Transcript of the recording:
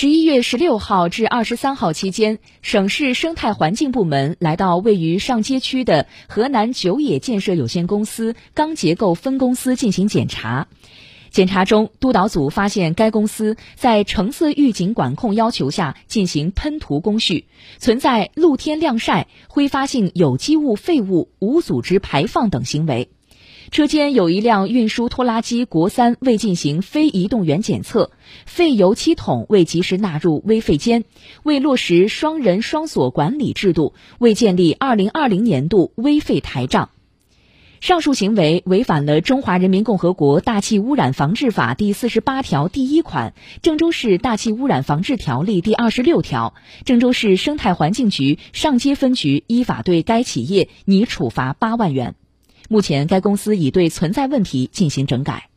十一月十六号至二十三号期间，省市生态环境部门来到位于上街区的河南久野建设有限公司钢结构分公司进行检查。检查中，督导组发现该公司在橙色预警管控要求下进行喷涂工序，存在露天晾晒、挥发性有机物废物无组织排放等行为。车间有一辆运输拖拉机国三未进行非移动源检测，废油漆桶未及时纳入危废间，未落实双人双锁管理制度，未建立二零二零年度危废台账。上述行为违反了《中华人民共和国大气污染防治法》第四十八条第一款、郑州市大气污染防治条例第二十六条。郑州市生态环境局上街分局依法对该企业拟处罚八万元。目前，该公司已对存在问题进行整改。